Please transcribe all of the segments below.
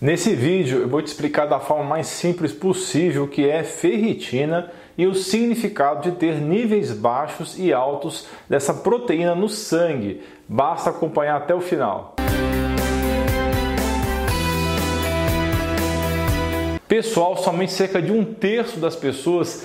Nesse vídeo eu vou te explicar da forma mais simples possível o que é ferritina e o significado de ter níveis baixos e altos dessa proteína no sangue. Basta acompanhar até o final. Pessoal, somente cerca de um terço das pessoas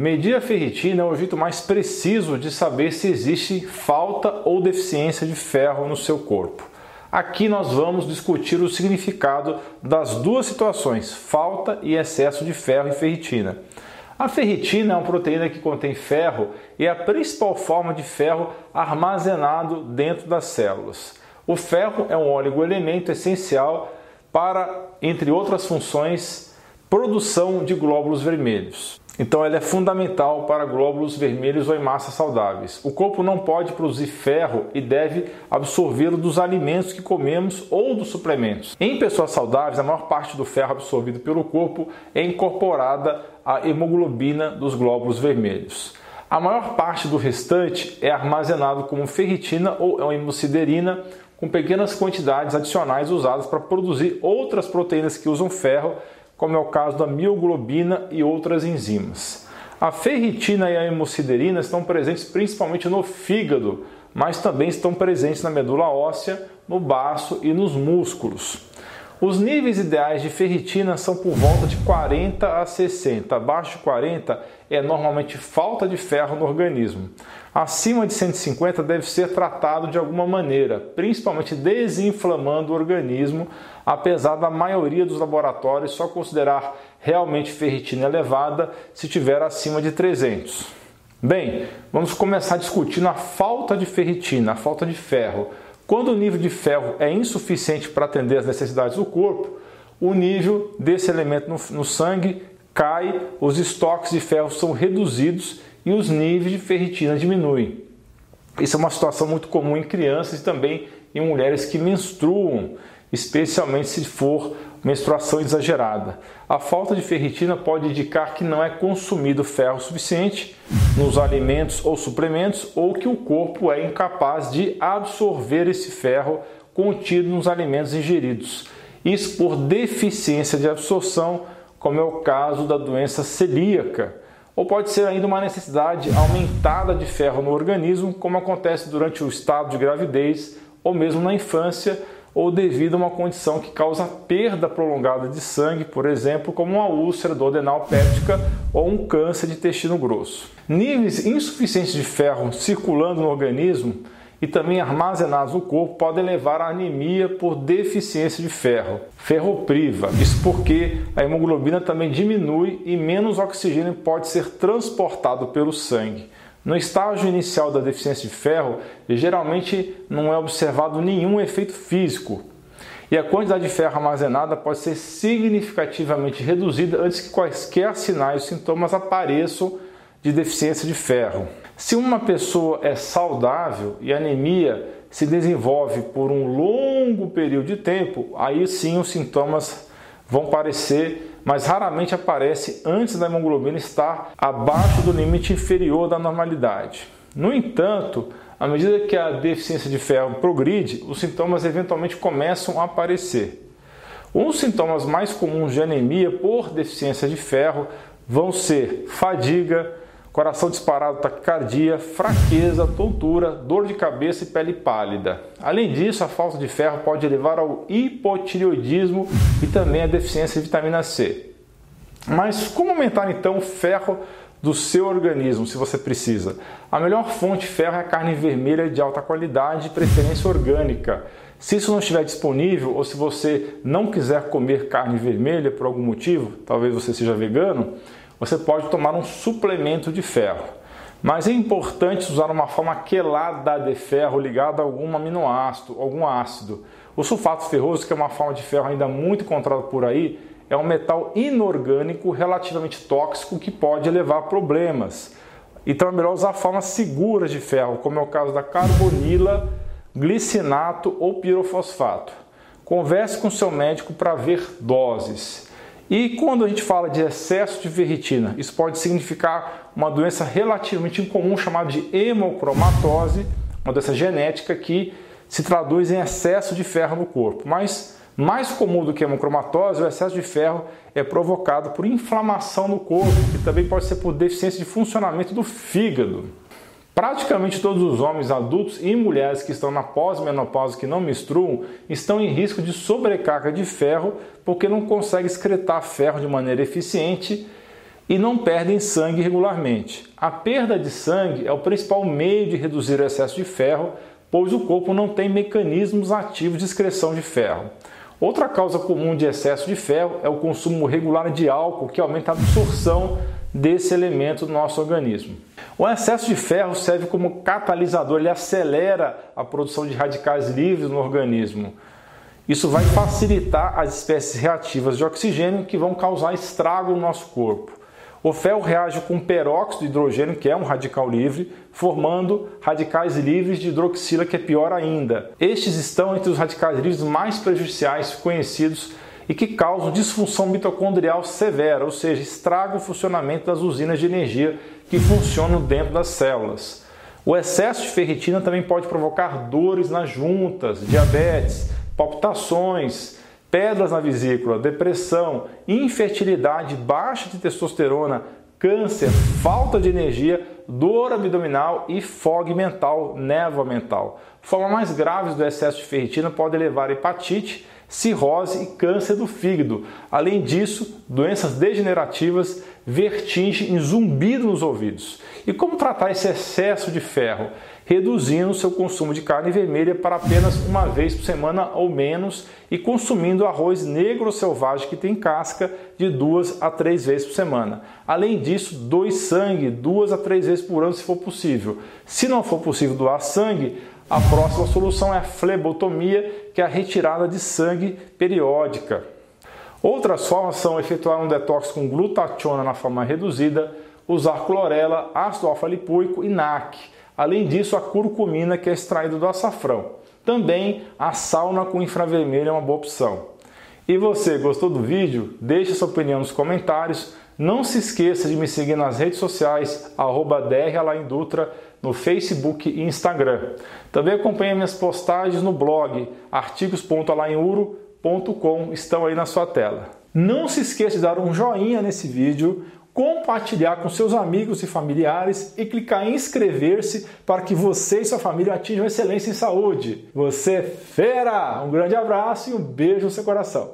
Medir a ferritina é o jeito mais preciso de saber se existe falta ou deficiência de ferro no seu corpo. Aqui nós vamos discutir o significado das duas situações, falta e excesso de ferro e ferritina. A ferritina é uma proteína que contém ferro e é a principal forma de ferro armazenado dentro das células. O ferro é um oligoelemento essencial para, entre outras funções, produção de glóbulos vermelhos. Então ela é fundamental para glóbulos vermelhos ou em massas saudáveis. O corpo não pode produzir ferro e deve absorvê-lo dos alimentos que comemos ou dos suplementos. Em pessoas saudáveis, a maior parte do ferro absorvido pelo corpo é incorporada à hemoglobina dos glóbulos vermelhos. A maior parte do restante é armazenado como ferritina ou hemosiderina, com pequenas quantidades adicionais usadas para produzir outras proteínas que usam ferro como é o caso da mioglobina e outras enzimas. A ferritina e a hemosiderina estão presentes principalmente no fígado, mas também estão presentes na medula óssea, no baço e nos músculos. Os níveis ideais de ferritina são por volta de 40 a 60. Abaixo de 40 é normalmente falta de ferro no organismo. Acima de 150 deve ser tratado de alguma maneira, principalmente desinflamando o organismo, apesar da maioria dos laboratórios só considerar realmente ferritina elevada se tiver acima de 300. Bem, vamos começar discutindo a falta de ferritina, a falta de ferro. Quando o nível de ferro é insuficiente para atender as necessidades do corpo, o nível desse elemento no, no sangue cai, os estoques de ferro são reduzidos e os níveis de ferritina diminuem. Isso é uma situação muito comum em crianças e também em mulheres que menstruam, especialmente se for menstruação exagerada. A falta de ferritina pode indicar que não é consumido ferro suficiente nos alimentos ou suplementos ou que o corpo é incapaz de absorver esse ferro contido nos alimentos ingeridos. Isso por deficiência de absorção, como é o caso da doença celíaca. Ou pode ser ainda uma necessidade aumentada de ferro no organismo, como acontece durante o estado de gravidez ou mesmo na infância ou devido a uma condição que causa perda prolongada de sangue, por exemplo, como uma úlcera do adenal péptica ou um câncer de intestino grosso. Níveis insuficientes de ferro circulando no organismo e também armazenados no corpo podem levar à anemia por deficiência de ferro, ferropriva. Isso porque a hemoglobina também diminui e menos oxigênio pode ser transportado pelo sangue. No estágio inicial da deficiência de ferro, geralmente não é observado nenhum efeito físico, e a quantidade de ferro armazenada pode ser significativamente reduzida antes que quaisquer sinais ou sintomas apareçam de deficiência de ferro. Se uma pessoa é saudável e a anemia se desenvolve por um longo período de tempo, aí sim os sintomas vão aparecer mas raramente aparece antes da hemoglobina estar abaixo do limite inferior da normalidade. No entanto, à medida que a deficiência de ferro progride, os sintomas eventualmente começam a aparecer. Os sintomas mais comuns de anemia por deficiência de ferro vão ser fadiga, coração disparado, taquicardia, fraqueza, tontura, dor de cabeça e pele pálida. Além disso, a falta de ferro pode levar ao hipotireoidismo e também à deficiência de vitamina C. Mas como aumentar então o ferro do seu organismo, se você precisa? A melhor fonte de ferro é a carne vermelha de alta qualidade, de preferência orgânica. Se isso não estiver disponível ou se você não quiser comer carne vermelha por algum motivo, talvez você seja vegano, você pode tomar um suplemento de ferro. Mas é importante usar uma forma quelada de ferro ligada a algum aminoácido, algum ácido. O sulfato ferroso, que é uma forma de ferro ainda muito encontrada por aí, é um metal inorgânico relativamente tóxico que pode levar a problemas. Então é melhor usar formas seguras de ferro, como é o caso da carbonila, glicinato ou pirofosfato. Converse com seu médico para ver doses. E quando a gente fala de excesso de ferritina, isso pode significar uma doença relativamente incomum chamada de hemocromatose, uma doença genética que se traduz em excesso de ferro no corpo. Mas mais comum do que hemocromatose, o excesso de ferro é provocado por inflamação no corpo, que também pode ser por deficiência de funcionamento do fígado. Praticamente todos os homens adultos e mulheres que estão na pós-menopausa que não menstruam estão em risco de sobrecarga de ferro porque não conseguem excretar ferro de maneira eficiente e não perdem sangue regularmente. A perda de sangue é o principal meio de reduzir o excesso de ferro, pois o corpo não tem mecanismos ativos de excreção de ferro. Outra causa comum de excesso de ferro é o consumo regular de álcool, que aumenta a absorção desse elemento no nosso organismo. O excesso de ferro serve como catalisador, ele acelera a produção de radicais livres no organismo. Isso vai facilitar as espécies reativas de oxigênio que vão causar estrago no nosso corpo. O ferro reage com peróxido de hidrogênio, que é um radical livre, formando radicais livres de hidroxila, que é pior ainda. Estes estão entre os radicais livres mais prejudiciais conhecidos e que causam disfunção mitocondrial severa, ou seja, estragam o funcionamento das usinas de energia que funcionam dentro das células. O excesso de ferritina também pode provocar dores nas juntas, diabetes, palpitações, pedras na vesícula, depressão, infertilidade, baixa de testosterona, câncer, falta de energia, dor abdominal e fog mental, névoa mental. Formas mais graves do excesso de ferritina podem levar a hepatite, cirrose e câncer do fígado. Além disso, doenças degenerativas, vertigem e zumbido nos ouvidos. E como tratar esse excesso de ferro? reduzindo seu consumo de carne vermelha para apenas uma vez por semana ou menos e consumindo arroz negro selvagem que tem casca de duas a três vezes por semana. Além disso, doe sangue duas a três vezes por ano se for possível. Se não for possível doar sangue, a próxima solução é a flebotomia, que é a retirada de sangue periódica. Outras formas são efetuar um detox com glutationa na forma reduzida, usar clorela, ácido alfa-lipoico e NAC. Além disso, a curcumina, que é extraído do açafrão. Também a sauna com infravermelho é uma boa opção. E você, gostou do vídeo? Deixe sua opinião nos comentários. Não se esqueça de me seguir nas redes sociais, arroba Dutra, no Facebook e Instagram. Também acompanhe minhas postagens no blog artigos.alainuro.com, estão aí na sua tela. Não se esqueça de dar um joinha nesse vídeo, compartilhar com seus amigos e familiares e clicar em inscrever-se para que você e sua família atinjam excelência em saúde. Você é fera! Um grande abraço e um beijo no seu coração.